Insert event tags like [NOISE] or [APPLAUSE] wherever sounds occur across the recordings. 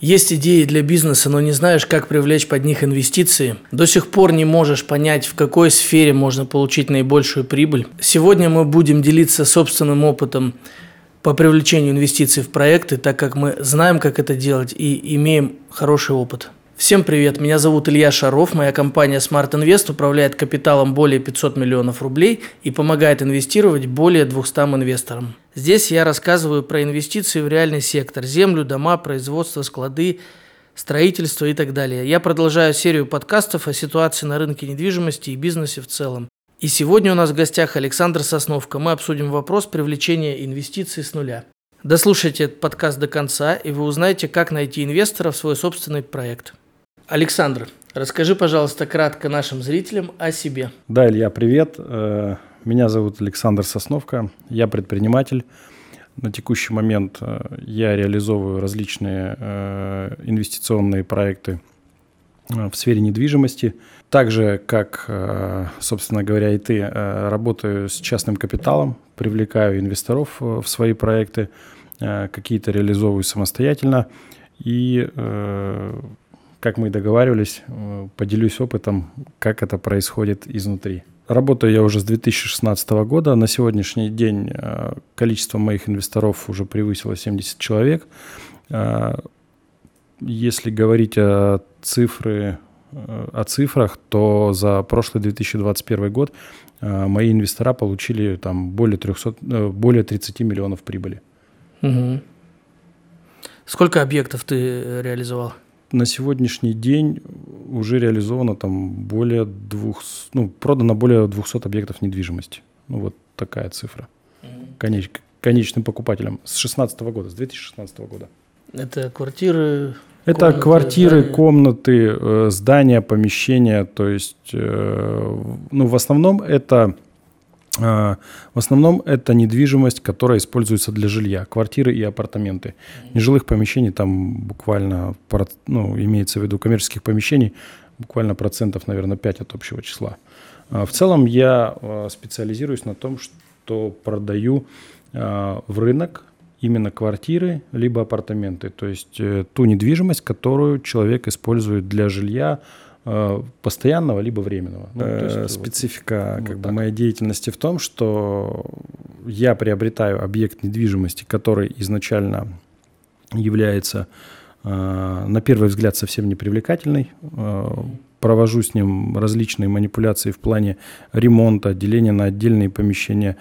Есть идеи для бизнеса, но не знаешь, как привлечь под них инвестиции. До сих пор не можешь понять, в какой сфере можно получить наибольшую прибыль. Сегодня мы будем делиться собственным опытом по привлечению инвестиций в проекты, так как мы знаем, как это делать и имеем хороший опыт. Всем привет, меня зовут Илья Шаров, моя компания Smart Invest управляет капиталом более 500 миллионов рублей и помогает инвестировать более 200 инвесторам. Здесь я рассказываю про инвестиции в реальный сектор, землю, дома, производство, склады, строительство и так далее. Я продолжаю серию подкастов о ситуации на рынке недвижимости и бизнесе в целом. И сегодня у нас в гостях Александр Сосновка. Мы обсудим вопрос привлечения инвестиций с нуля. Дослушайте этот подкаст до конца, и вы узнаете, как найти инвестора в свой собственный проект. Александр, расскажи, пожалуйста, кратко нашим зрителям о себе. Да, Илья, привет. Э, меня зовут Александр Сосновка. Я предприниматель. На текущий момент э, я реализовываю различные э, инвестиционные проекты в сфере недвижимости. Также, как, собственно говоря, и ты, работаю с частным капиталом, привлекаю инвесторов в свои проекты, какие-то реализовываю самостоятельно. И как мы и договаривались, э, поделюсь опытом, как это происходит изнутри. Работаю я уже с 2016 года. На сегодняшний день э, количество моих инвесторов уже превысило 70 человек. Э, если говорить о цифры, о цифрах, то за прошлый 2021 год мои инвестора получили там более, 300, более 30 миллионов прибыли. Угу. Сколько объектов ты реализовал? На сегодняшний день уже реализовано там более двух, ну, продано более 200 объектов недвижимости. Ну, вот такая цифра. Конеч, конечным покупателям с 2016 года, с 2016 года. Это квартиры? Это комнаты, квартиры, здания. комнаты, э, здания, помещения. То есть, э, ну, в основном это в основном это недвижимость, которая используется для жилья, квартиры и апартаменты. Нежилых помещений там буквально, ну, имеется в виду коммерческих помещений, буквально процентов, наверное, 5 от общего числа. А, в целом я а, специализируюсь на том, что продаю в рынок именно квартиры либо апартаменты, то есть э, ту недвижимость, которую человек использует для жилья, Э, постоянного либо временного. Ну, есть, э, Специфика вот, как вот бы моей деятельности в том, что я приобретаю объект недвижимости, который изначально является э, на первый взгляд совсем непривлекательный. Провожу с ним различные манипуляции в плане ремонта, деления на отдельные помещения,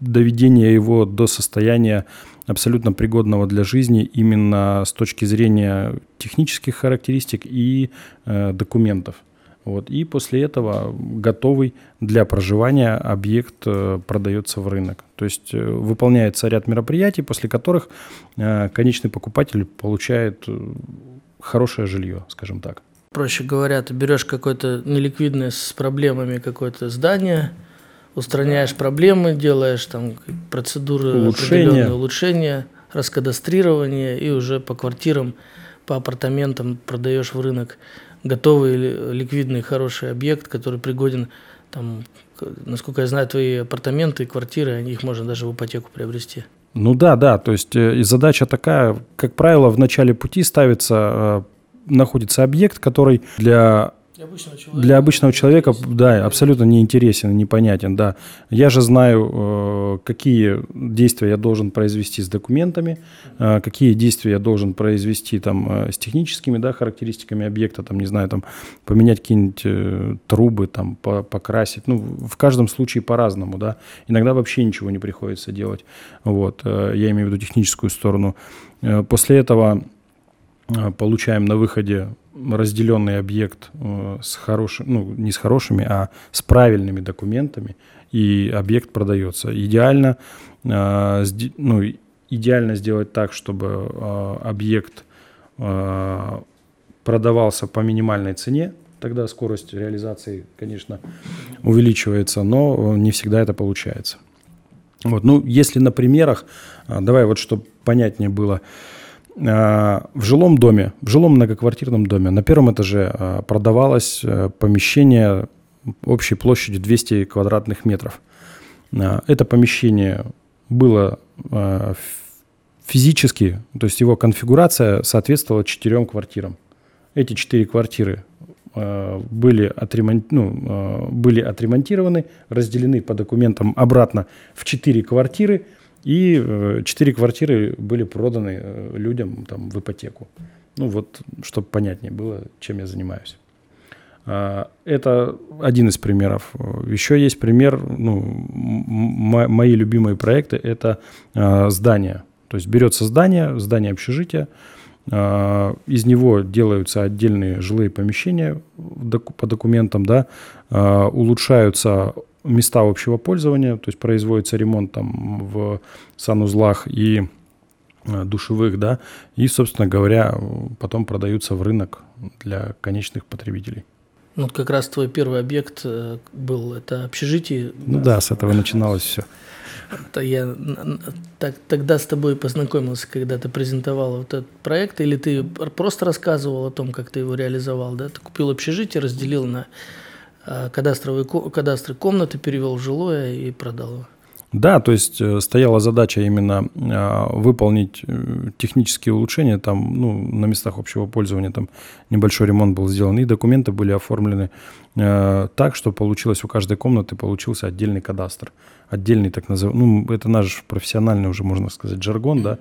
доведения его до состояния абсолютно пригодного для жизни именно с точки зрения технических характеристик и э, документов. Вот. И после этого готовый для проживания объект э, продается в рынок. То есть э, выполняется ряд мероприятий, после которых э, конечный покупатель получает хорошее жилье, скажем так. Проще говоря, ты берешь какое-то неликвидное с проблемами какое-то здание, устраняешь проблемы, делаешь там процедуры улучшения, улучшения, раскадастрирование и уже по квартирам, по апартаментам продаешь в рынок готовый ликвидный хороший объект, который пригоден там, насколько я знаю, твои апартаменты, квартиры, их можно даже в ипотеку приобрести. Ну да, да, то есть э, задача такая, как правило, в начале пути ставится, э, находится объект, который для для обычного человека, Для обычного человека да, абсолютно неинтересен, непонятен, да. Я же знаю, э, какие действия я должен произвести с документами, э, какие действия я должен произвести там э, с техническими, да, характеристиками объекта, там, не знаю, там, поменять какие-нибудь трубы, там, покрасить. Ну, в каждом случае по-разному, да. Иногда вообще ничего не приходится делать. Вот, я имею в виду техническую сторону. После этого получаем на выходе разделенный объект э, с хорошим, ну, не с хорошими, а с правильными документами, и объект продается. Идеально, э, ну, идеально сделать так, чтобы э, объект продавался по минимальной цене, тогда скорость реализации, конечно, увеличивается, но не всегда это получается. Вот, ну, если на примерах, давай вот, чтобы понятнее было, в жилом доме, в жилом многоквартирном доме на первом этаже а, продавалось э, помещение общей площадью 200 квадратных метров. А, это помещение было физически, то есть его конфигурация соответствовала четырем квартирам. Эти четыре квартиры были, отремон... ну, были отремонтированы, разделены по документам обратно в четыре квартиры, и четыре квартиры были проданы людям там, в ипотеку. Ну вот, чтобы понятнее было, чем я занимаюсь. А, это один из примеров. Еще есть пример, ну, мои любимые проекты – это а, здание. То есть берется здание, здание общежития, а, из него делаются отдельные жилые помещения по документам, да, улучшаются места общего пользования, то есть производится ремонт там в санузлах и душевых, да, и, собственно говоря, потом продаются в рынок для конечных потребителей. Ну, как раз твой первый объект э, был, это общежитие. Ну да, с этого начиналось все. Это я так, тогда с тобой познакомился, когда ты презентовал вот этот проект, или ты просто рассказывал о том, как ты его реализовал, да? Ты купил общежитие, разделил на э, кадастровые кадастры комнаты, перевел в жилое и продал его. Да, то есть э, стояла задача именно а, выполнить э, технические улучшения, там, ну, на местах общего пользования там небольшой ремонт был сделан, и документы были оформлены э, так, что получилось у каждой комнаты получился отдельный кадастр отдельный так называемый, ну, это наш профессиональный уже, можно сказать, жаргон, да,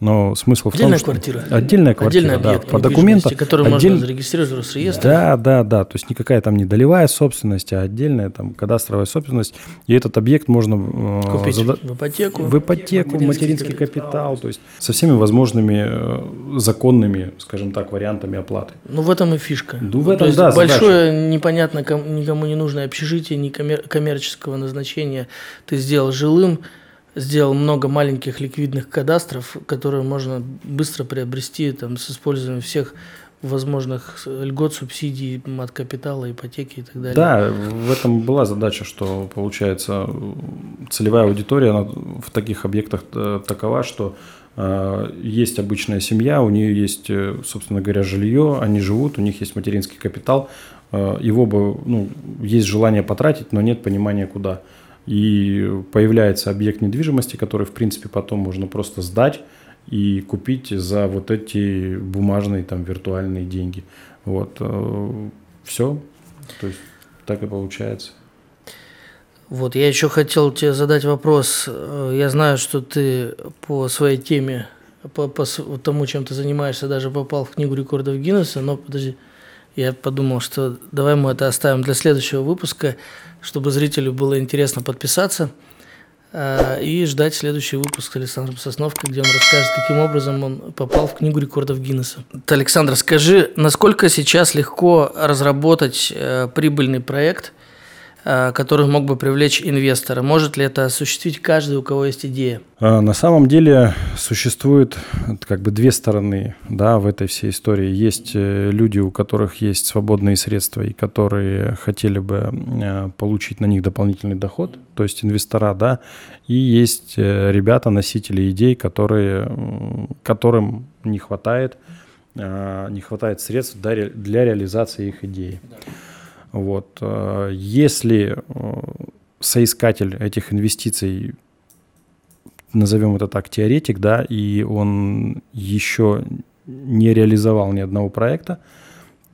но смысл в Отдельная том, что... квартира. Отдельная квартира, Отдельный объект, да, по документам. Который отдель... можно зарегистрировать в Росреестре. Да, да, да, то есть никакая там не долевая собственность, а отдельная там кадастровая собственность, и этот объект можно... Э, Купить зада... в ипотеку. В ипотеку, материнский, материнский капитал, капитал, то есть со всеми возможными э, законными, скажем так, вариантами оплаты. Ну, в этом и фишка. Ну, в этом, то есть да, большое, задача. непонятно, никому не нужное общежитие, ни коммерческого назначения ты сделал жилым, сделал много маленьких ликвидных кадастров, которые можно быстро приобрести там, с использованием всех возможных льгот, субсидий от капитала, ипотеки и так далее. Да, в этом была задача, что получается целевая аудитория она в таких объектах э, такова, что э, есть обычная семья, у нее есть, э, собственно говоря, жилье, они живут, у них есть материнский капитал, э, его бы, ну, есть желание потратить, но нет понимания куда и появляется объект недвижимости, который, в принципе, потом можно просто сдать и купить за вот эти бумажные там виртуальные деньги. Вот. Э, Все. То есть так и получается. Вот, я еще хотел тебе задать вопрос. Э, я знаю, что ты по своей теме, по, по тому, чем ты занимаешься, даже попал в книгу рекордов Гиннесса, но подожди, я подумал, что давай мы это оставим для следующего выпуска чтобы зрителю было интересно подписаться э, и ждать следующий выпуск с Александром Сосновкой, где он расскажет, каким образом он попал в книгу рекордов Гиннесса. Александр, скажи, насколько сейчас легко разработать э, прибыльный проект – Э, который мог бы привлечь инвестора? Может ли это осуществить каждый, у кого есть идея? А, на самом деле существует как бы две стороны да, в этой всей истории. Есть э, люди, у которых есть свободные средства и которые хотели бы э, получить на них дополнительный доход, то есть инвестора, да, и есть ребята, носители идей, которые, которым не хватает, не хватает средств для реализации их идеи. Вот. Э, если э, соискатель этих инвестиций, назовем это так, теоретик, да, и он еще не реализовал ни одного проекта,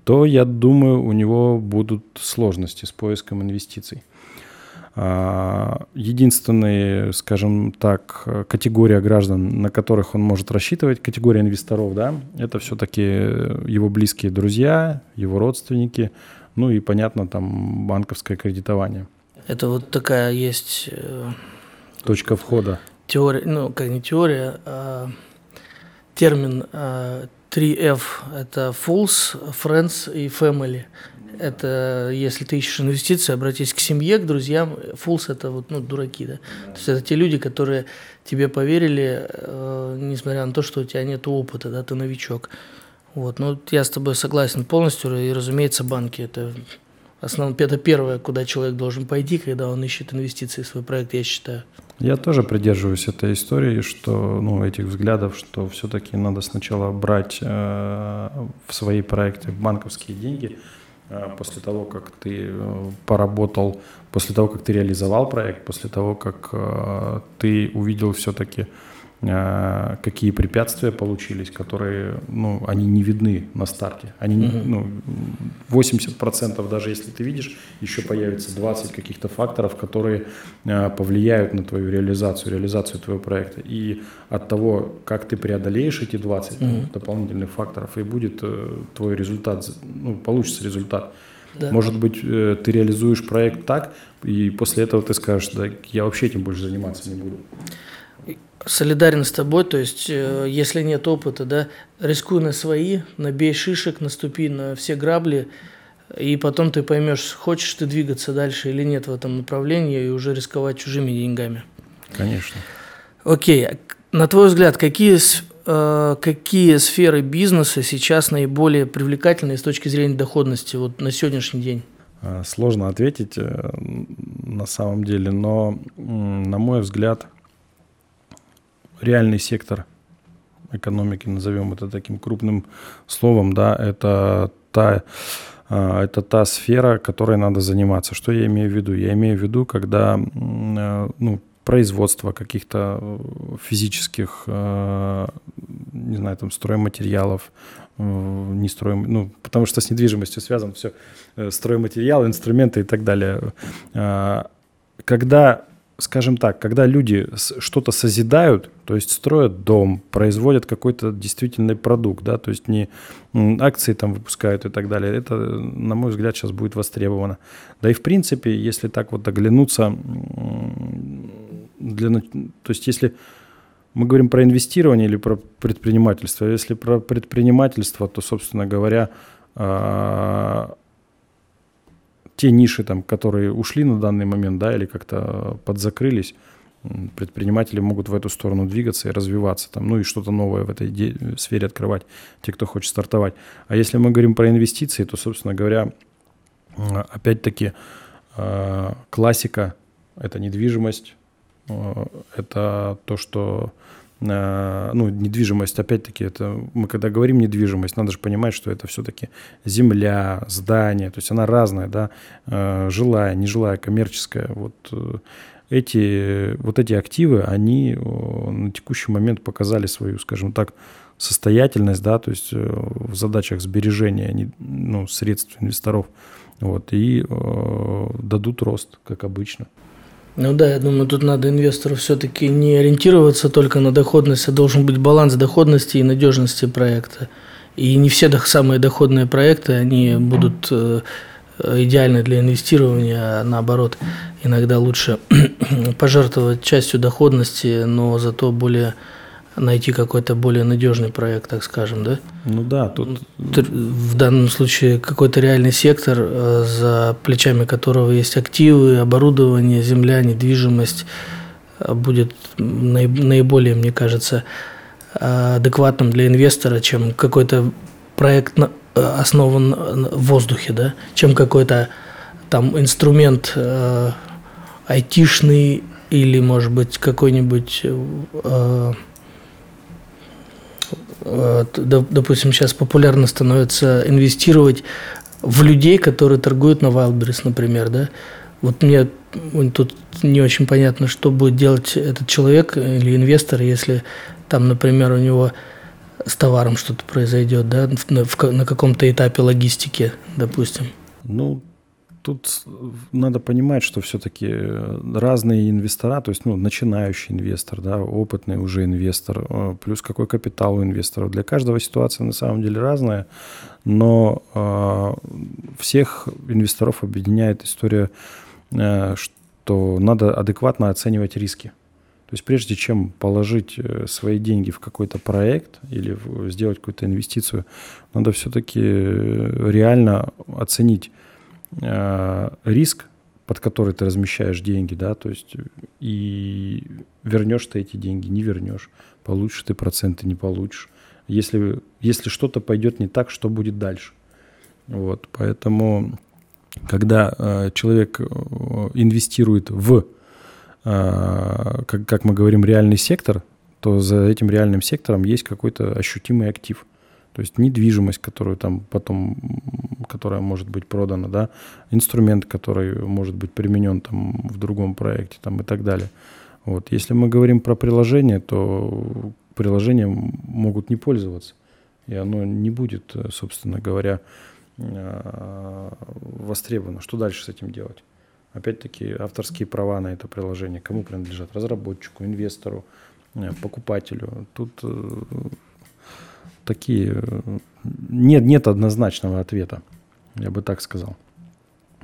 то, я думаю, у него будут сложности с поиском инвестиций. А, единственная, скажем так, категория граждан, на которых он может рассчитывать, категория инвесторов, да, это все-таки его близкие друзья, его родственники, ну и, понятно, там банковское кредитование. Это вот такая есть... Э, Точка входа. Теория, ну, как не теория, а термин 3F – это Fools, Friends и Family. Это если ты ищешь инвестиции, обратись к семье, к друзьям. Fools – это вот, ну, дураки, да. То есть это те люди, которые тебе поверили, э, несмотря на то, что у тебя нет опыта, да, ты новичок. Вот, ну, я с тобой согласен полностью, и, разумеется, банки – это основное, это первое, куда человек должен пойти, когда он ищет инвестиции в свой проект, я считаю. Я тоже придерживаюсь этой истории, что, ну, этих взглядов, что все-таки надо сначала брать э, в свои проекты банковские деньги, э, после того, как ты э, поработал, после того, как ты реализовал проект, после того, как э, ты увидел все-таки а, какие препятствия получились, которые, ну, они не видны на старте. Они, угу. ну, 80% даже если ты видишь, еще появится 20 каких-то факторов, которые а, повлияют на твою реализацию, реализацию твоего проекта. И от того, как ты преодолеешь эти 20 угу. дополнительных факторов, и будет э, твой результат, ну, получится результат. Да. Может быть, э, ты реализуешь проект так, и после этого ты скажешь, да, я вообще этим больше заниматься не буду солидарен с тобой, то есть, э, если нет опыта, да, рискуй на свои, набей шишек, наступи на все грабли, и потом ты поймешь, хочешь ты двигаться дальше или нет в этом направлении, и уже рисковать чужими деньгами. Конечно. Окей, на твой взгляд, какие, э, какие сферы бизнеса сейчас наиболее привлекательные с точки зрения доходности вот на сегодняшний день? А, сложно ответить э, на самом деле, но, на мой взгляд, реальный сектор экономики, назовем это таким крупным словом, да, это та, а, это та сфера, которой надо заниматься. Что я имею в виду? Я имею в виду, когда э, ну, производство каких-то э, физических, э, не знаю, там, стройматериалов, не строим, ну, потому что с недвижимостью связано все, стройматериалы, инструменты и так далее. Когда скажем так, когда люди что-то созидают, то есть строят дом, производят какой-то действительный продукт, да, то есть не акции там выпускают и так далее, это, на мой взгляд, сейчас будет востребовано. Да и в принципе, если так вот оглянуться, для, то есть если мы говорим про инвестирование или про предпринимательство, если про предпринимательство, то, собственно говоря, а, те ниши, там, которые ушли на данный момент, да, или как-то подзакрылись, предприниматели могут в эту сторону двигаться и развиваться, там, ну и что-то новое в этой сфере открывать, те, кто хочет стартовать. А если мы говорим про инвестиции, то, собственно говоря, опять-таки э, классика – это недвижимость, э, это то, что Э, ну, недвижимость, опять-таки, это мы когда говорим недвижимость, надо же понимать, что это все-таки земля, здание, то есть она разная, да, э, жилая, нежилая, коммерческая. Вот э, эти, вот эти активы, они на текущий момент показали свою, скажем так, состоятельность, да, то есть в задачах сбережения ну, средств инвесторов, вот, и э, дадут рост, как обычно. Ну да, я думаю, тут надо инвестору все-таки не ориентироваться только на доходность, а должен быть баланс доходности и надежности проекта. И не все самые доходные проекты, они будут э, идеальны для инвестирования, а наоборот, иногда лучше [CLEARS THROAT] пожертвовать частью доходности, но зато более найти какой-то более надежный проект, так скажем, да? Ну да, тут... В данном случае какой-то реальный сектор, э, за плечами которого есть активы, оборудование, земля, недвижимость, э, будет наиболее, мне кажется, э, адекватным для инвестора, чем какой-то проект основан в воздухе, да, чем какой-то там инструмент айтишный или, может быть, какой-нибудь Э, допустим, сейчас популярно становится инвестировать в людей, которые торгуют на Wildberries, например, да. Вот мне тут не очень понятно, что будет делать этот человек или инвестор, если там, например, у него с товаром что-то произойдет, да, на, каком-то этапе логистики, допустим. Ну, тут надо понимать, что все-таки разные инвестора, то есть ну, начинающий инвестор, да, опытный уже инвестор, э, плюс какой капитал у инвестора. Для каждого ситуация на самом деле разная, но э, всех инвесторов объединяет история, э, что надо адекватно оценивать риски. То есть прежде чем положить э, свои деньги в какой-то проект или сделать какую-то инвестицию, надо все-таки э, реально оценить Э, риск, под который ты размещаешь деньги, да, то есть и вернешь ты эти деньги, не вернешь, получишь ты проценты, не получишь. Если, если что-то пойдет не так, что будет дальше? Вот, поэтому, когда э, человек э, инвестирует в, э, как, как мы говорим, реальный сектор, то за этим реальным сектором есть какой-то ощутимый актив. То есть недвижимость, которую там потом, которая может быть продана, да, инструмент, который может быть применен там в другом проекте там и так далее. Вот. Если мы говорим про приложение, то приложением могут не пользоваться. И оно не будет, собственно говоря, э, востребовано. Что дальше с этим делать? Опять-таки, авторские права на это приложение кому принадлежат? Разработчику, инвестору, э, покупателю. Тут э, такие... Нет, нет однозначного ответа, я бы так сказал.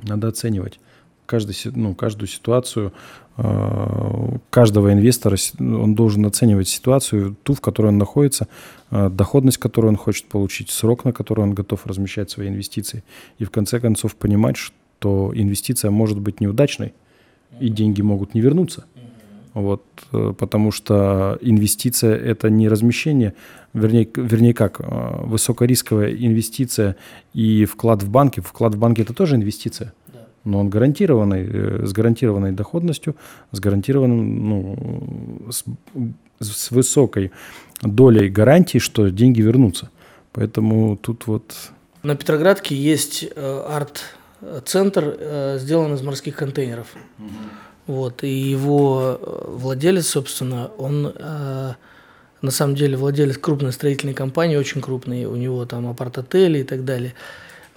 Надо оценивать каждый, ну, каждую ситуацию э, каждого инвестора, он должен оценивать ситуацию, ту, в которой он находится, э, доходность, которую он хочет получить, срок, на который он готов размещать свои инвестиции. И в конце концов понимать, что инвестиция может быть неудачной, и деньги могут не вернуться. Вот, э, потому что инвестиция – это не размещение, вернее, вернее как, высокорисковая инвестиция и вклад в банке. Вклад в банке – это тоже инвестиция но он гарантированный, э, с гарантированной доходностью, с гарантированным, ну, с, с высокой долей гарантии, что деньги вернутся. Поэтому тут вот... На Петроградке есть э, арт-центр, э, сделан из морских контейнеров. Угу. Вот, и его э, владелец, собственно, он э, на самом деле владелец крупной строительной компании, очень крупной, у него там апарт-отели и так далее.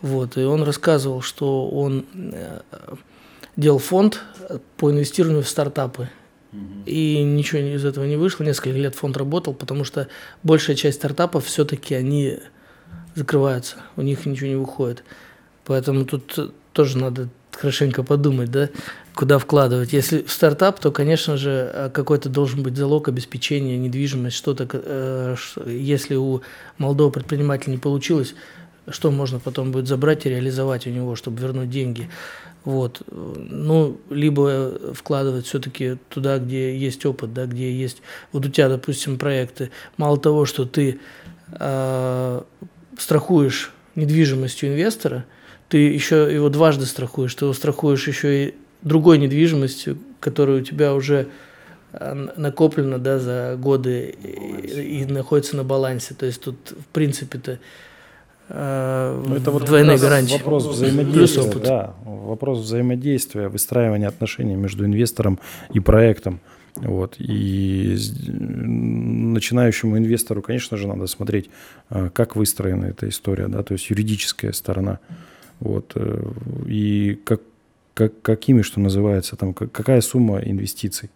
Вот, и он рассказывал, что он э, делал фонд по инвестированию в стартапы. И ничего из этого не вышло. Несколько лет фонд работал, потому что большая часть стартапов все-таки они закрываются, у них ничего не выходит. Поэтому тут тоже надо хорошенько подумать, да, куда вкладывать. Если в стартап, то, конечно же, э, какой-то должен быть залог обеспечения, недвижимость, что-то. Э, если у молодого предпринимателя не получилось, что можно потом будет забрать и реализовать у него, чтобы вернуть деньги. Вот. Ну, либо вкладывать все-таки туда, где есть опыт, да, где есть... Вот у тебя, допустим, проекты. Мало того, что ты э, страхуешь недвижимостью инвестора, ты еще его дважды страхуешь. Ты его страхуешь еще и другой недвижимостью, которая у тебя уже накоплена да, за годы и, и находится на балансе. То есть тут, в принципе-то, э, ну, это вот двойной гарантии. Вопрос взаимодействия, да, вопрос взаимодействия, выстраивания отношений между инвестором и проектом. Вот. И начинающему инвестору, конечно же, надо смотреть, э, как выстроена эта история, да, то есть юридическая сторона. Вот. Э, и как, как, какими, что называется, там, какая сумма инвестиций.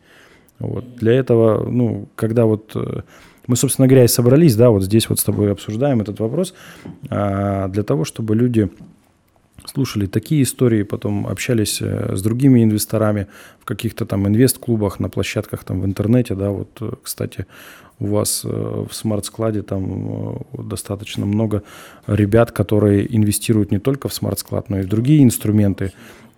Вот. Для этого, ну, когда вот э, мы, собственно говоря, и собрались, да, вот здесь вот с тобой обсуждаем этот вопрос, а, для того, чтобы люди слушали такие истории, потом общались э, с другими инвесторами в каких-то там инвест-клубах, на площадках там в интернете, да, вот, кстати, у вас э, в смарт-складе там достаточно много ребят, которые инвестируют не только в смарт-склад, но и в другие инструменты,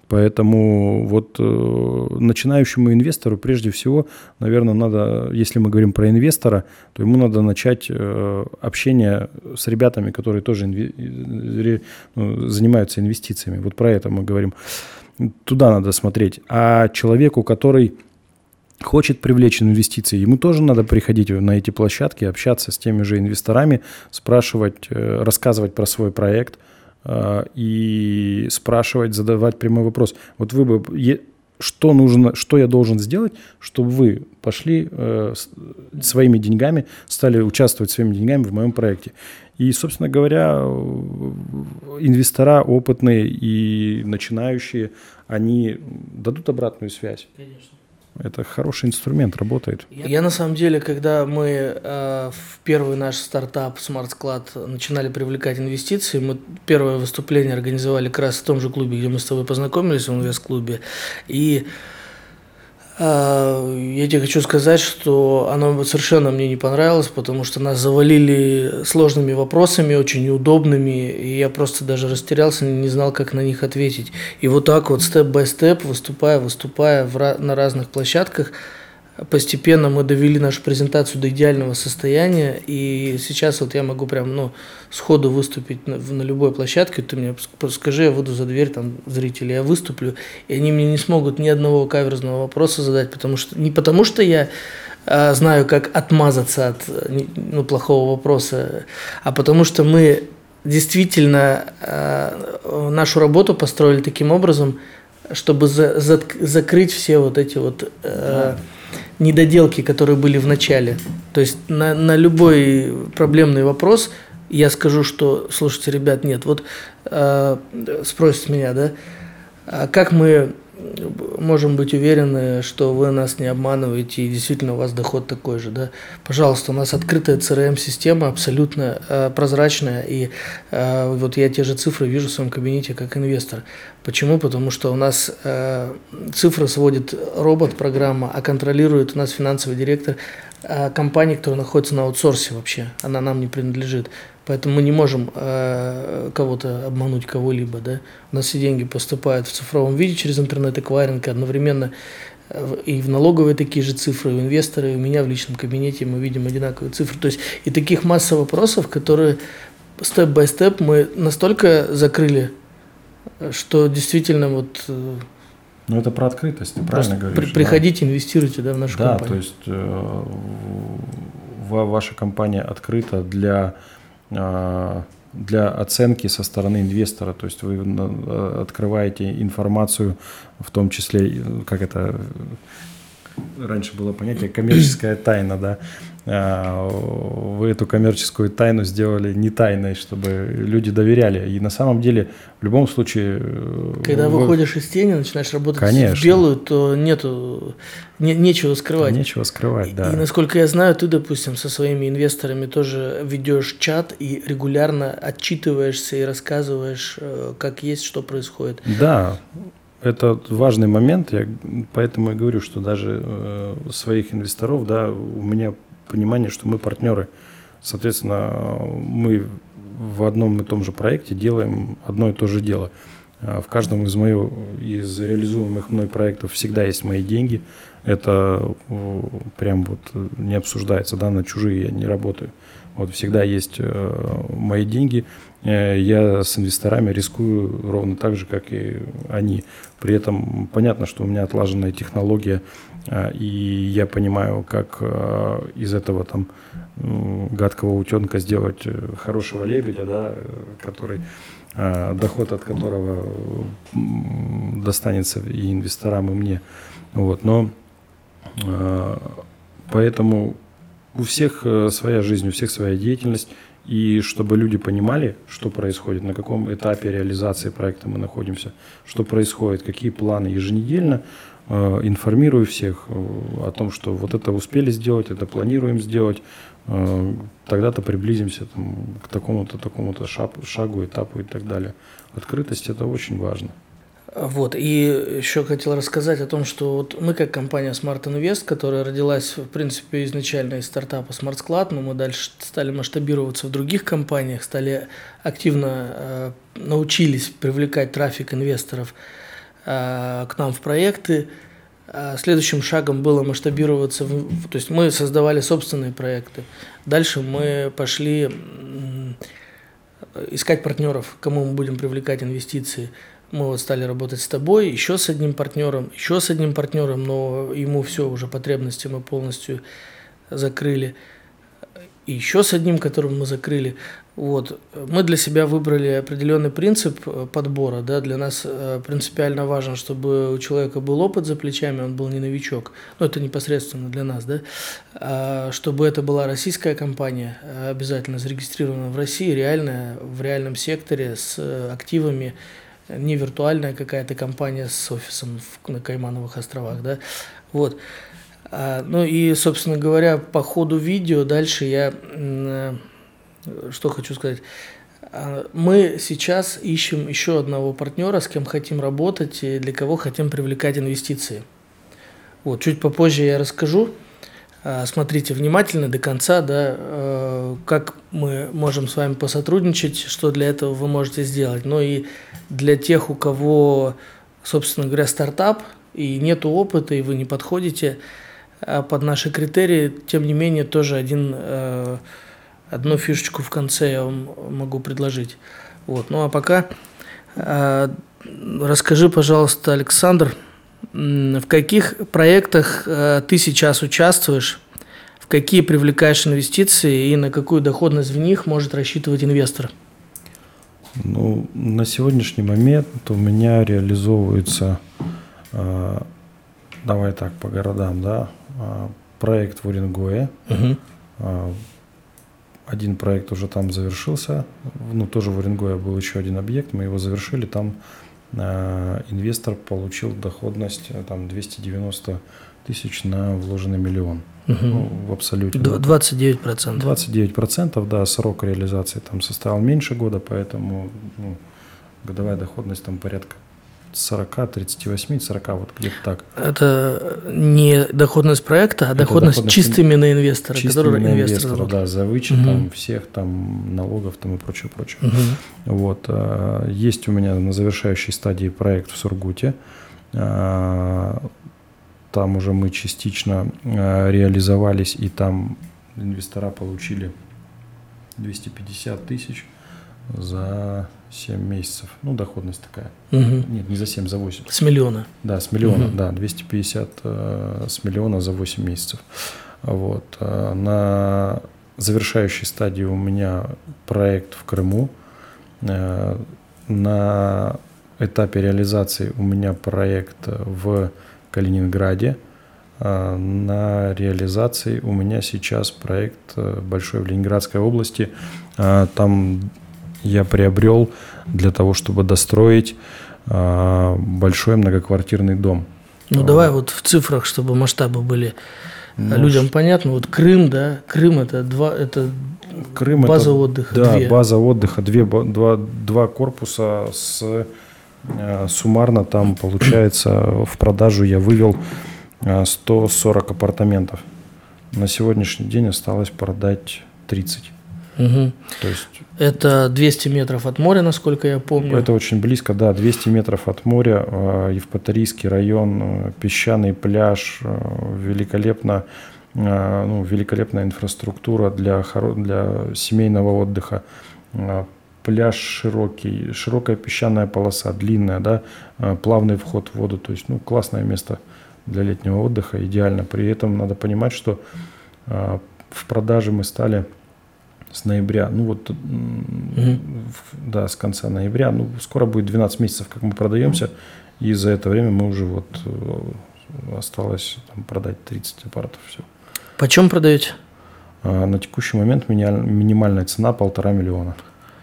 Поэтому вот э, начинающему инвестору прежде всего, наверное, надо, если мы говорим про инвестора, то ему надо начать э, общение с ребятами, которые тоже инве- ну, занимаются инвестициями. Вот про это мы говорим. Туда надо смотреть. А человеку, который хочет привлечь инвестиции, ему тоже надо приходить на эти площадки, общаться с теми же инвесторами, спрашивать, э, рассказывать про свой проект – а, и спрашивать, задавать прямой вопрос. Вот вы бы, что нужно, что я должен сделать, чтобы вы пошли э, своими деньгами, стали участвовать своими деньгами в моем проекте. И, собственно говоря, инвестора опытные и начинающие, они дадут обратную связь. Конечно. Это хороший инструмент, работает. Я на самом деле, когда мы э, в первый наш стартап Smart Sклад начинали привлекать инвестиции, мы первое выступление организовали как раз в том же клубе, где мы с тобой познакомились, в инвест-клубе. И я тебе хочу сказать, что оно совершенно мне не понравилось, потому что нас завалили сложными вопросами, очень неудобными, и я просто даже растерялся, не знал, как на них ответить. И вот так вот, степ-бай-степ, выступая, выступая на разных площадках, постепенно мы довели нашу презентацию до идеального состояния, и сейчас вот я могу прям, ну, сходу выступить на, на любой площадке, ты мне скажи, я выйду за дверь, там, зрители, я выступлю, и они мне не смогут ни одного каверзного вопроса задать, потому что, не потому что я а, знаю, как отмазаться от ну, плохого вопроса, а потому что мы действительно а, нашу работу построили таким образом, чтобы за, за, закрыть все вот эти вот... А, недоделки, которые были в начале. То есть на, на любой проблемный вопрос я скажу, что, слушайте, ребят, нет, вот э, спросят меня, да, а как мы можем быть уверены, что вы нас не обманываете и действительно у вас доход такой же, да? Пожалуйста, у нас открытая CRM-система, абсолютно э, прозрачная, и э, вот я те же цифры вижу в своем кабинете как инвестор. Почему? Потому что у нас э, цифры сводит робот-программа, а контролирует у нас финансовый директор компании, которая находится на аутсорсе вообще, она нам не принадлежит. Поэтому мы не можем э, кого-то обмануть, кого-либо. Да? У нас все деньги поступают в цифровом виде через интернет-эквайринг, одновременно э, и в налоговые такие же цифры, у инвестора, и у меня в личном кабинете мы видим одинаковые цифры. То есть и таких масса вопросов, которые степ-бай-степ мы настолько закрыли, что действительно вот... Э, ну, это про открытость, ты правильно говоришь. При, приходите, да? инвестируйте да, в нашу да, компанию. Да, то есть э, ваша компания открыта для а, для оценки со стороны инвестора. То есть вы открываете информацию, в том числе, как это раньше было понятие, коммерческая тайна, да, вы эту коммерческую тайну сделали не тайной, чтобы люди доверяли. И на самом деле, в любом случае... Э, Когда вы... выходишь из тени, начинаешь работать Конечно. в белую, то нету, не, нечего скрывать. Нечего скрывать, да. И насколько я знаю, ты, допустим, со своими инвесторами тоже ведешь чат и регулярно отчитываешься и рассказываешь, э, как есть, что происходит. Да, это важный момент, я поэтому и говорю, что даже э, своих инвесторов, да, у меня понимание, что мы партнеры. Соответственно, мы в одном и том же проекте делаем одно и то же дело. А в каждом из моих из реализуемых мной проектов всегда есть мои деньги. Это прям вот не обсуждается, да, на чужие я не работаю. Вот всегда есть э, мои деньги. Э, я с инвесторами рискую ровно так же, как и они. При этом понятно, что у меня отлаженная технология, э, и я понимаю, как из этого там гадкого утенка сделать хорошего лебедя, да, который доход от которого достанется и инвесторам, и мне. Вот. Но поэтому у всех э, своя жизнь, у всех своя деятельность. И чтобы люди понимали, что происходит, на каком этапе реализации проекта мы находимся, что происходит, какие планы еженедельно, э, информирую всех э, о том, что вот это успели сделать, это планируем сделать, тогда-то приблизимся там, к такому-то, такому-то шагу, этапу и так далее. Открытость – это очень важно. Вот, и еще хотел рассказать о том, что вот мы как компания Smart Invest, которая родилась, в принципе, изначально из стартапа Smart Sклад, но мы дальше стали масштабироваться в других компаниях, стали активно э, научились привлекать трафик инвесторов э, к нам в проекты. А следующим шагом было масштабироваться, в, то есть мы создавали собственные проекты. Дальше мы пошли искать партнеров, кому мы будем привлекать инвестиции – мы вот стали работать с тобой, еще с одним партнером, еще с одним партнером, но ему все уже потребности мы полностью закрыли. И еще с одним, которым мы закрыли. Вот. Мы для себя выбрали определенный принцип э, подбора. Да? Для нас э, принципиально важно, чтобы у человека был опыт за плечами, он был не новичок. Ну, это непосредственно для нас. Да? А чтобы это была российская компания, э, обязательно зарегистрирована в России, реальная, в реальном секторе, с активами, не виртуальная какая-то компания с офисом в, на Каймановых островах, да, вот. А, ну и, собственно говоря, по ходу видео дальше я, э, что хочу сказать, а, мы сейчас ищем еще одного партнера, с кем хотим работать и для кого хотим привлекать инвестиции. Вот, чуть попозже я расскажу. А, смотрите внимательно до конца, да, э, как мы можем с вами посотрудничать, что для этого вы можете сделать. Но и для тех, у кого, собственно говоря, стартап и нет опыта, и вы не подходите под наши критерии, тем не менее, тоже один, э, одну фишечку в конце я вам могу предложить. Вот. Ну а пока э, расскажи, пожалуйста, Александр, в каких проектах э, ты сейчас участвуешь, в какие привлекаешь инвестиции и на какую доходность в них может рассчитывать инвестор? Ну, на сегодняшний момент у меня реализовывается, э, давай так, по городам, да, а, проект в Уренгое. А, Один проект уже там завершился. Ну, тоже в Уренгое был еще один объект. Мы его завершили. Там а, инвестор получил доходность там 290 тысяч на вложенный миллион. Мгм. Ну, в абсолюте. Д- 29%. 29%, да, срок реализации там составил меньше года, поэтому ну, годовая доходность там порядка 40, 38, 40, вот где-то так. Это не доходность проекта, а Это доходность доходность чистыми на инвестора, Чистыми на инвестор инвестора, заложил. да, за вычет Мгм. там всех там налогов там и прочее, прочее. Мгм. Вот, а, есть у меня на завершающей стадии проект в Сургуте. А, Там уже мы частично а, реализовались, и там инвестора получили 250 тысяч за 7 месяцев. Ну, доходность такая. Мгм. Нет, не за 7, за 8. С миллиона. Да, с миллиона, Мгм. да, 250 э, с миллиона за 8 месяцев. Вот. э, На завершающей стадии у меня проект в Крыму. Э, На этапе реализации у меня проект в Калининграде. А На реализации у меня сейчас проект э, большой в Ленинградской области. Там я приобрел для того, чтобы достроить а, большой многоквартирный дом. Ну, А. давай вот в цифрах, чтобы масштабы были Ну, людям понятно. Вот Крым, да, Крым это два, это Крым это- база отдыха, Да, две. база отдыха, две, два, два корпуса с э, суммарно там получается в продажу я вывел э, 140 апартаментов. На сегодняшний день осталось продать 30. Мгм. То есть Это 200 метров от моря, насколько я помню. это очень близко, да, 200 метров от моря, э, Евпаторийский район, э, песчаный пляж, э, великолепно, ну, великолепная инфраструктура для, для семейного отдыха. Пляж широкий, широкая песчаная полоса, длинная, да, плавный вход в воду, то есть, ну, классное место для летнего отдыха, идеально. При этом надо понимать, что в продаже мы стали с ноября, ну вот, в- да, с конца ноября, ну, скоро будет 12 месяцев, как мы продаемся, и за это время мы уже вот э, осталось там, продать 30 аппаратов, все. Почем продаете? А на текущий момент миниаль- минимальная цена полтора миллиона.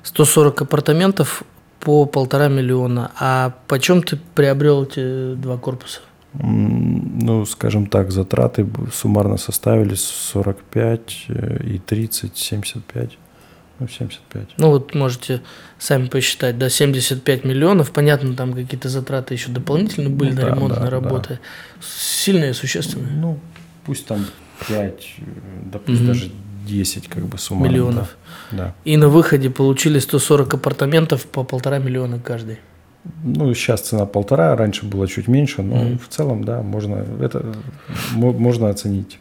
140 апартаментов по полтора миллиона. А почем ты приобрел эти два корпуса? Ну, скажем так, затраты суммарно составили 45 э, и 30, 75. Ну, 75. Ну вот можете сами посчитать, да, 75 миллионов. Понятно, там какие-то затраты еще дополнительно были Ну на да, ремонтные да, работы. Сильные, существенные. Ну, пусть там 5, да пусть даже 10 как бы суммарно. да. Миллионов. Да. И на выходе получили 140 апартаментов по полтора миллиона каждый. Ну, сейчас цена полтора, раньше было чуть меньше, но Мгм. в целом, да, можно, это мо- можно оценить.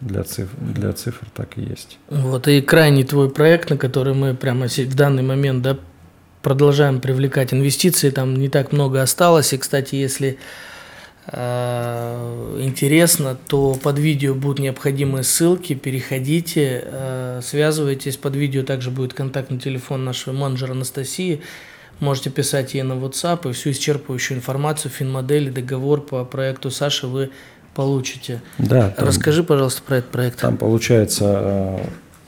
Для цифр, для цифр так и есть. Вот, и крайний твой проект, на который мы прямо в данный момент да, продолжаем привлекать инвестиции, там не так много осталось. И, кстати, если э, интересно, то под видео будут необходимые ссылки, переходите, э, связывайтесь. Под видео также будет контактный телефон нашего менеджера Анастасии. Можете писать ей на WhatsApp, и всю исчерпывающую информацию, финмодели, договор по проекту Саши вы получите. Да, там, Расскажи, пожалуйста, про этот проект. там получается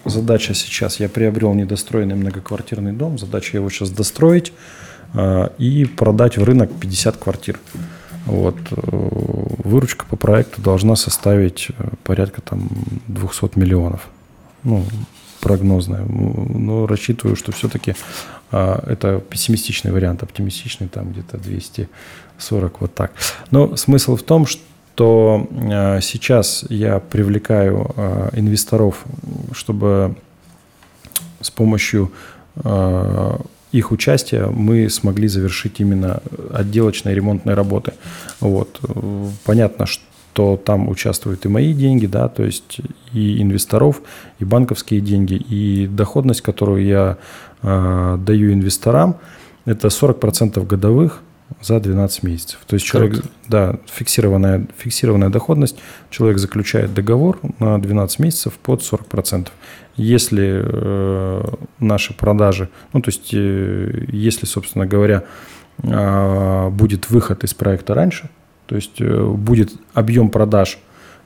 э, задача сейчас, я приобрел недостроенный многоквартирный дом, задача его сейчас достроить э, и продать в рынок 50 квартир. Вот. э, Выручка по проекту должна составить порядка там 200 миллионов. Ну, прогнозная. М, Но рассчитываю, что все-таки это пессимистичный вариант, оптимистичный там где-то 240, вот так. Но смысл в том, что э, сейчас я привлекаю э, инвесторов, чтобы с помощью их участия мы смогли завершить именно отделочные ремонтные работы. Вот. Понятно, что там участвуют и мои деньги, да, то есть и инвесторов, и банковские деньги, и доходность, которую я э, даю инвесторам, это 40% годовых за 12 месяцев. То есть человек, Круто. да, фиксированная, фиксированная доходность, человек заключает договор на 12 месяцев под 40%. Если э, наши продажи, ну то есть э, если, собственно говоря, э, будет выход из проекта раньше, то есть э, будет объем продаж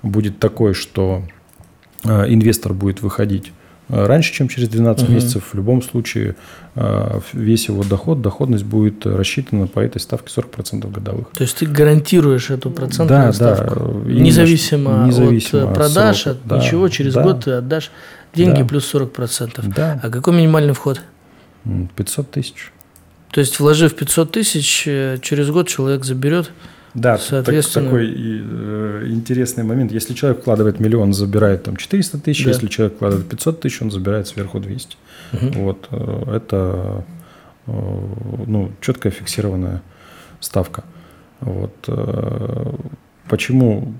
будет такой, что инвестор будет выходить раньше, чем через 12 угу. месяцев, в любом случае весь его доход, доходность будет рассчитана по этой ставке 40% годовых. То есть ты гарантируешь эту процентную да, ставку? Да, независимо, независимо от продаж, от, да, ничего, через да. год ты отдашь деньги да. плюс 40%. Да. А какой минимальный вход? 500 тысяч. То есть, вложив 500 тысяч, э, через год человек заберет да, соответственно... так, такой э, интересный момент. Если человек вкладывает миллион, забирает там 400 тысяч, да. если человек вкладывает 500 тысяч, он забирает сверху 200. Угу. Вот, э, это э, ну, четкая фиксированная ставка. Вот, э, почему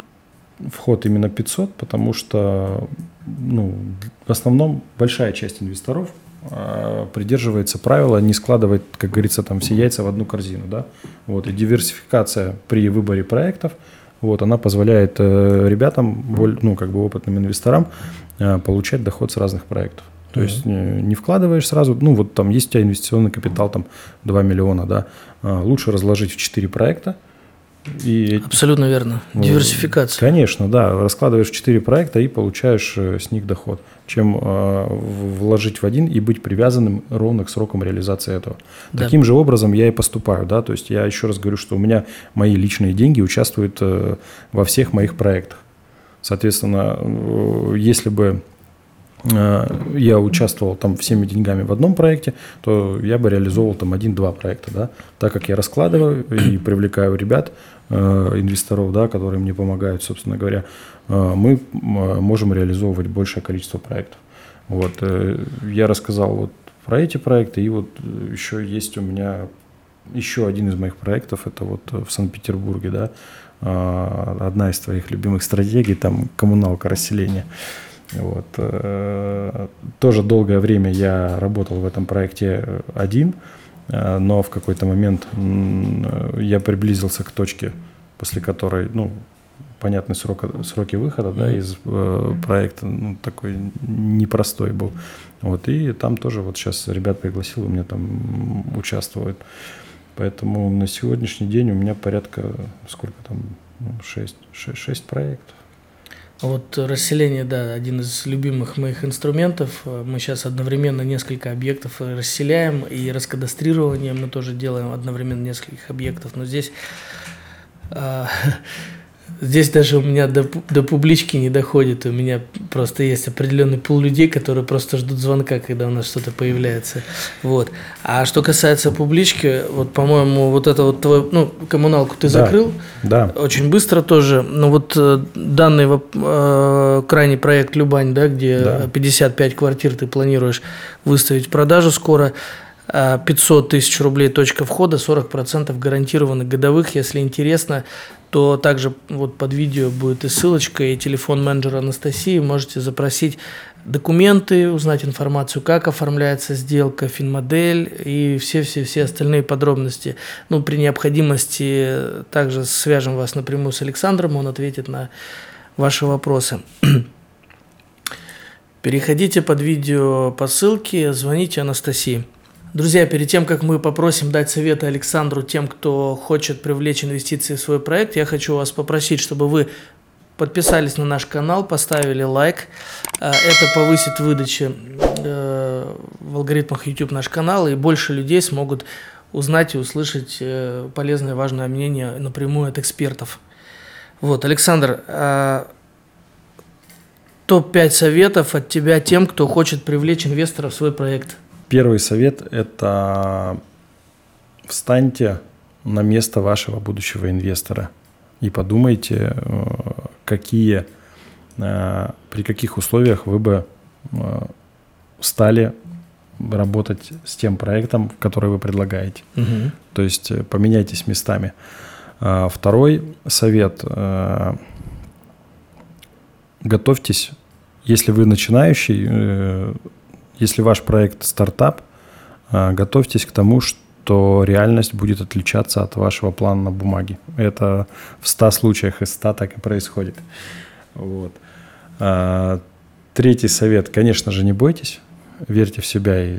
вход именно 500? Потому что ну, в основном большая часть инвесторов придерживается правила не складывать, как говорится, там все яйца в одну корзину, да, вот, и диверсификация при выборе проектов, вот, она позволяет э, ребятам, ну, как бы опытным инвесторам э, получать доход с разных проектов. То mm-hmm. есть не, вкладываешь сразу, ну, вот там есть у тебя инвестиционный капитал, там 2 миллиона, да, э, лучше разложить в 4 проекта, и, Абсолютно верно. Диверсификация. Конечно, да. Раскладываешь 4 проекта и получаешь э, с них доход, чем э, вложить в один и быть привязанным ровно к срокам реализации этого. Да. Таким же образом я и поступаю. Да? То есть я еще раз говорю, что у меня мои личные деньги участвуют э, во всех моих проектах. Соответственно, э, если бы я участвовал там всеми деньгами в одном проекте, то я бы реализовывал там один-два проекта, да, так как я раскладываю и [CLEARS THROAT] привлекаю ребят, э, инвесторов, да, которые мне помогают, собственно говоря, э, мы можем реализовывать большее количество проектов. Вот, я рассказал вот про эти проекты, и вот еще есть у меня еще один из моих проектов, это вот в Санкт-Петербурге, да, одна из твоих любимых стратегий, там коммуналка расселения. Вот. Э, тоже долгое время я работал в этом проекте один, э, но в какой-то момент я приблизился к точке, после которой, ну, понятный срок, сроки выхода да, из э, проекта ну, такой непростой был. Вот, и там тоже вот сейчас ребят пригласил, у меня там участвуют. Поэтому на сегодняшний день у меня порядка, сколько там, 6, 6, 6 проектов. Вот расселение, да, один из любимых моих инструментов. Мы сейчас одновременно несколько объектов расселяем, и раскадастрирование мы тоже делаем одновременно нескольких объектов. Но здесь а, [LAUGHS] Здесь даже у меня до, до публички не доходит. У меня просто есть определенный пул людей, которые просто ждут звонка, когда у нас что-то появляется. Вот. А что касается публички, вот, по-моему, вот это вот твой, ну, коммуналку ты да. закрыл. Да. Очень быстро тоже. Но вот э, данный э, крайний проект Любань, да, где да. 55 квартир ты планируешь выставить в продажу скоро. 500 тысяч рублей точка входа, 40% гарантированных годовых. Если интересно, то также вот под видео будет и ссылочка, и телефон менеджера Анастасии. Можете запросить документы, узнать информацию, как оформляется сделка, финмодель и все-все-все остальные подробности. Ну, при необходимости также свяжем вас напрямую с Александром, он ответит на ваши вопросы. Переходите под видео по ссылке, звоните Анастасии. Друзья, перед тем, как мы попросим дать советы Александру тем, кто хочет привлечь инвестиции в свой проект, я хочу вас попросить, чтобы вы подписались на наш канал, поставили лайк. Э, это повысит выдачи э, в алгоритмах YouTube наш канал, и больше людей смогут узнать и услышать э, полезное, важное мнение напрямую от экспертов. Вот, Александр, топ-5 советов от тебя тем, кто хочет привлечь инвестора в свой проект – Первый совет – это встаньте на место вашего будущего инвестора и подумайте, э, какие, э, при каких условиях вы бы э, стали работать с тем проектом, который вы предлагаете. Угу. То есть поменяйтесь местами. Второй совет. Готовьтесь, если вы начинающий, если ваш проект стартап, а, готовьтесь к тому, что реальность будет отличаться от вашего плана на бумаге. Это в 100 случаях из 100 так и происходит. Вот. А, третий совет, конечно же, не бойтесь, верьте в себя и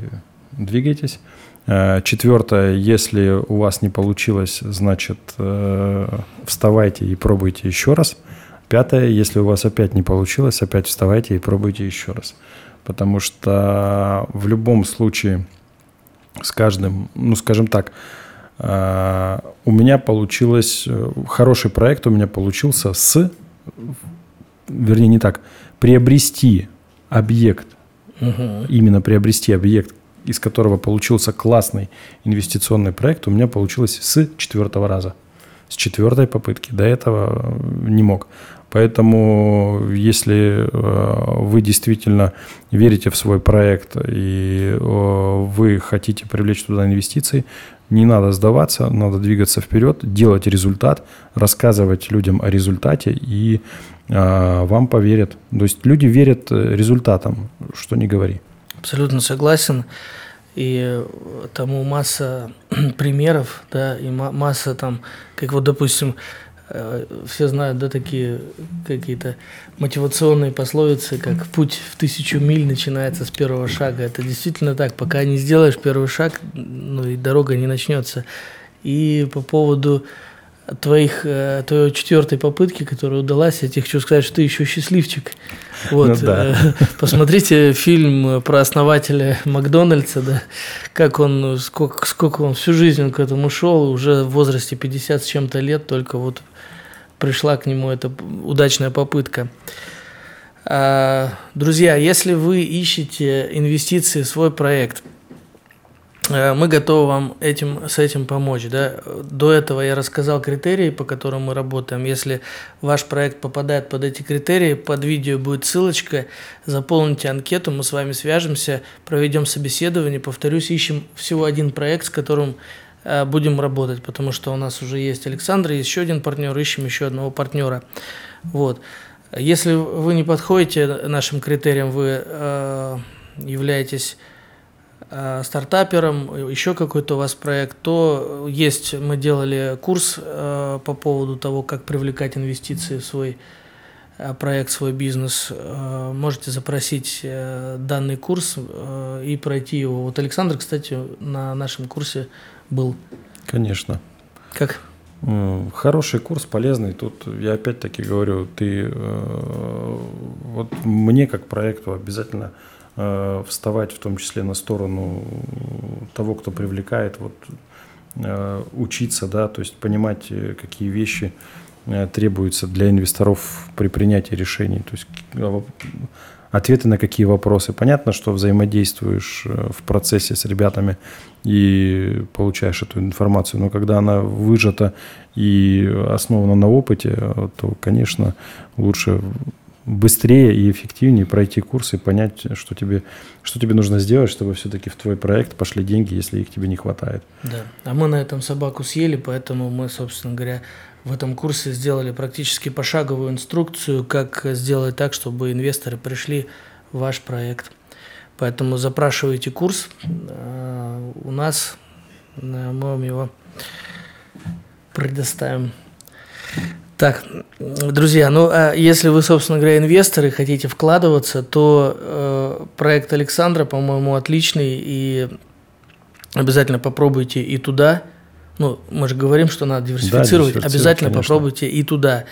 двигайтесь. А, четвертое, если у вас не получилось, значит, э, вставайте и пробуйте еще раз. Пятое, если у вас опять не получилось, опять вставайте и пробуйте еще раз. Потому что в любом случае с каждым, ну скажем так, э, у меня получилось, э, хороший проект у меня получился с, вернее не так, приобрести объект, угу. именно приобрести объект, из которого получился классный инвестиционный проект, у меня получилось с четвертого раза. С четвертой попытки. До этого не мог. Поэтому, если э, вы действительно верите в свой проект и э, вы хотите привлечь туда инвестиции, не надо сдаваться, надо двигаться вперед, делать результат, рассказывать людям о результате, и э, вам поверят. То есть люди верят результатам, что не говори. Абсолютно согласен. И тому масса [CLEARS THROAT] примеров, да, и масса там, как вот, допустим, все знают, да, такие какие-то мотивационные пословицы, как «путь в тысячу миль начинается с первого шага». Это действительно так. Пока не сделаешь первый шаг, ну и дорога не начнется. И по поводу твоих, э, твоей четвертой попытки, которая удалась, я тебе хочу сказать, что ты еще счастливчик. Вот. Ну, да. Э, посмотрите фильм про основателя Макдональдса, да, как он, сколько, сколько он всю жизнь он к этому шел, уже в возрасте 50 с чем-то лет, только вот пришла к нему эта удачная попытка. А, друзья, если вы ищете инвестиции в свой проект – Э, мы готовы вам этим, с этим помочь. Да? До этого я рассказал критерии, по которым мы работаем. Если ваш проект попадает под эти критерии, под видео будет ссылочка, заполните анкету, мы с вами свяжемся, проведем собеседование. Повторюсь, ищем всего один проект, с которым будем работать, потому что у нас уже есть Александр, есть еще один партнер, ищем еще одного партнера. Вот. Если вы не подходите нашим критериям, вы э, являетесь Э, стартапером, еще какой-то у вас проект, то есть, мы делали курс э, по поводу того, как привлекать инвестиции в свой э, проект, свой бизнес. Можете запросить данный курс и пройти его. Вот Александр, кстати, на нашем курсе был. Конечно. Как? Хороший курс, полезный. Тут я опять-таки говорю, ты вот мне как проекту обязательно Э, вставать в том числе на сторону того, кто привлекает, вот, э, учиться, да, то есть понимать, э, какие вещи требуются для инвесторов при принятии решений, то есть ответы на какие вопросы. Понятно, что взаимодействуешь в процессе с ребятами и получаешь эту информацию, но когда она выжата и основана на опыте, то, конечно, лучше быстрее и эффективнее пройти курс и понять, что тебе, что тебе нужно сделать, чтобы все-таки в твой проект пошли деньги, если их тебе не хватает. Да. А мы на этом собаку съели, поэтому мы, собственно говоря, в этом курсе сделали практически пошаговую инструкцию, как сделать так, чтобы инвесторы пришли в ваш проект. Поэтому запрашивайте курс. Э, у нас э, мы вам его предоставим. Так, друзья, ну а если вы, собственно говоря, инвесторы, хотите вкладываться, то э, проект Александра, по-моему, отличный, и обязательно попробуйте и туда. Ну, мы же говорим, что надо диверсифицировать. Да, обязательно конечно. попробуйте и туда.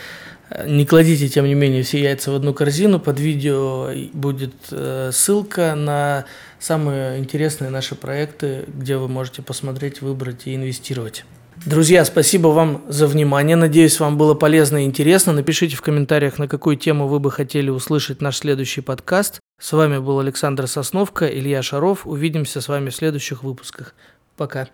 Не кладите, тем не менее, все яйца в одну корзину. Под видео будет э, ссылка на самые интересные наши проекты, где вы можете посмотреть, выбрать и инвестировать. Друзья, спасибо вам за внимание. Надеюсь, вам было полезно и интересно. Напишите в комментариях, на какую тему вы бы хотели услышать наш следующий подкаст. С вами был Александр Сосновка, Илья Шаров. Увидимся с вами в следующих выпусках. Пока.